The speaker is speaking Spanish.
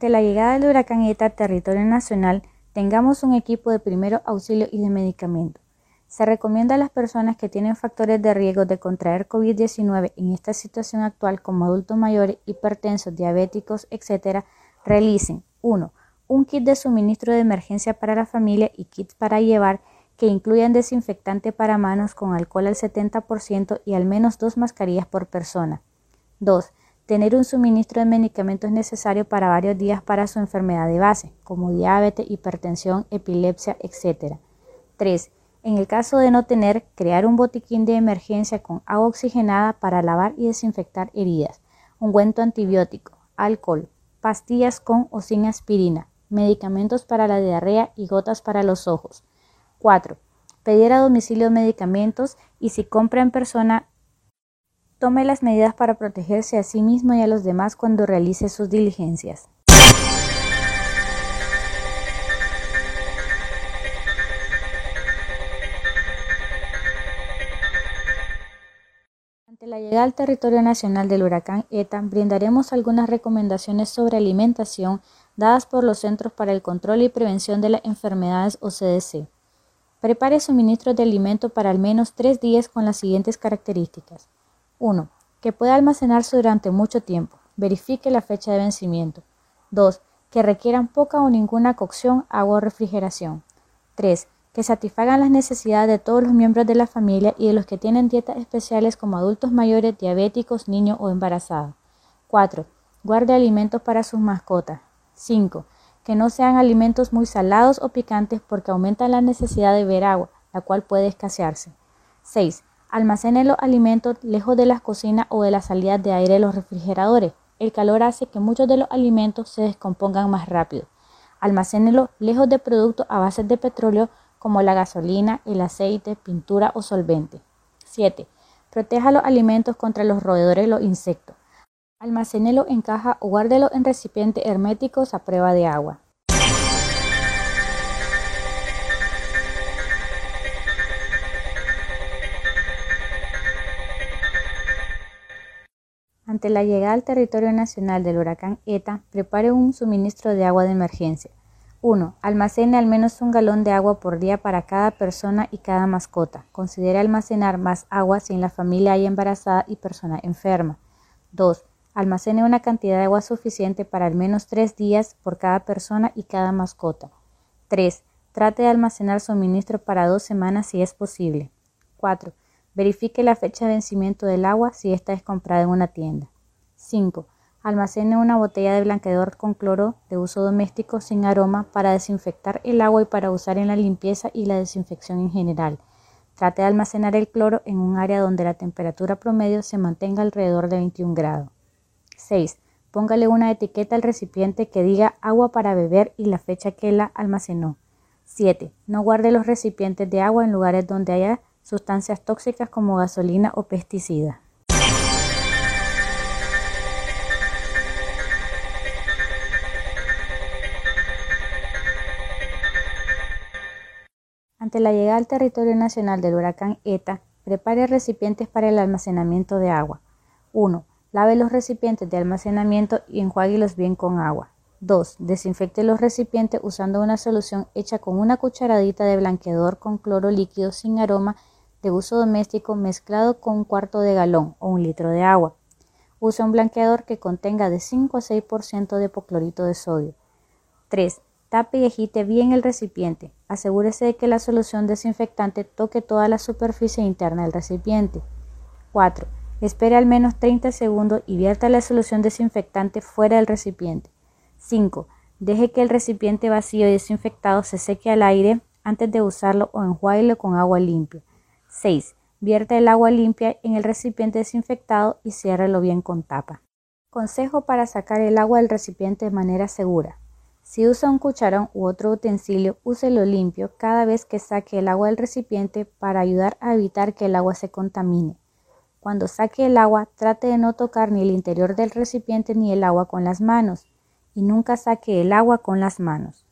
Ante la llegada del huracán ETA a territorio nacional, tengamos un equipo de primero auxilio y de medicamento. Se recomienda a las personas que tienen factores de riesgo de contraer COVID-19 en esta situación actual como adultos mayores, hipertensos, diabéticos, etc., realicen 1. Un kit de suministro de emergencia para la familia y kits para llevar que incluyan desinfectante para manos con alcohol al 70% y al menos dos mascarillas por persona. 2. Tener un suministro de medicamentos necesario para varios días para su enfermedad de base, como diabetes, hipertensión, epilepsia, etc. 3. En el caso de no tener, crear un botiquín de emergencia con agua oxigenada para lavar y desinfectar heridas, ungüento antibiótico, alcohol, pastillas con o sin aspirina, medicamentos para la diarrea y gotas para los ojos. 4. Pedir a domicilio medicamentos y si compra en persona, tome las medidas para protegerse a sí mismo y a los demás cuando realice sus diligencias. Ante la llegada al territorio nacional del huracán ETA, brindaremos algunas recomendaciones sobre alimentación dadas por los Centros para el Control y Prevención de las Enfermedades o CDC. Prepare suministros de alimento para al menos tres días con las siguientes características. 1. Que pueda almacenarse durante mucho tiempo. Verifique la fecha de vencimiento. 2. Que requieran poca o ninguna cocción, agua o refrigeración. 3. Que satisfagan las necesidades de todos los miembros de la familia y de los que tienen dietas especiales como adultos mayores, diabéticos, niños o embarazadas. 4. Guarde alimentos para sus mascotas. 5. Que no sean alimentos muy salados o picantes porque aumentan la necesidad de beber agua, la cual puede escasearse. 6. Almacene los alimentos lejos de las cocinas o de las salidas de aire de los refrigeradores. El calor hace que muchos de los alimentos se descompongan más rápido. Almacénelo lejos de productos a base de petróleo como la gasolina, el aceite, pintura o solvente. 7. Proteja los alimentos contra los roedores y los insectos. Almacénelo en caja o guárdelo en recipientes herméticos a prueba de agua. Ante la llegada al territorio nacional del huracán ETA, prepare un suministro de agua de emergencia. 1. Almacene al menos un galón de agua por día para cada persona y cada mascota. Considere almacenar más agua si en la familia hay embarazada y persona enferma. 2. Almacene una cantidad de agua suficiente para al menos tres días por cada persona y cada mascota. 3. Trate de almacenar suministro para dos semanas si es posible. 4. Verifique la fecha de vencimiento del agua si ésta es comprada en una tienda. 5. Almacene una botella de blanqueador con cloro de uso doméstico sin aroma para desinfectar el agua y para usar en la limpieza y la desinfección en general. Trate de almacenar el cloro en un área donde la temperatura promedio se mantenga alrededor de 21 grados. 6. Póngale una etiqueta al recipiente que diga agua para beber y la fecha que la almacenó. 7. No guarde los recipientes de agua en lugares donde haya sustancias tóxicas como gasolina o pesticidas. Ante la llegada al territorio nacional del huracán ETA, prepare recipientes para el almacenamiento de agua. 1. Lave los recipientes de almacenamiento y enjuáguelos bien con agua. 2. Desinfecte los recipientes usando una solución hecha con una cucharadita de blanqueador con cloro líquido sin aroma de uso doméstico mezclado con un cuarto de galón o un litro de agua. Use un blanqueador que contenga de 5 a 6% de hipoclorito de sodio. 3. Tape y agite bien el recipiente. Asegúrese de que la solución desinfectante toque toda la superficie interna del recipiente. 4. Espere al menos 30 segundos y vierta la solución desinfectante fuera del recipiente. 5. Deje que el recipiente vacío y desinfectado se seque al aire antes de usarlo o enjuáguelo con agua limpia. 6. Vierta el agua limpia en el recipiente desinfectado y ciérrelo bien con tapa. Consejo para sacar el agua del recipiente de manera segura. Si usa un cucharón u otro utensilio, úselo limpio cada vez que saque el agua del recipiente para ayudar a evitar que el agua se contamine. Cuando saque el agua, trate de no tocar ni el interior del recipiente ni el agua con las manos y nunca saque el agua con las manos.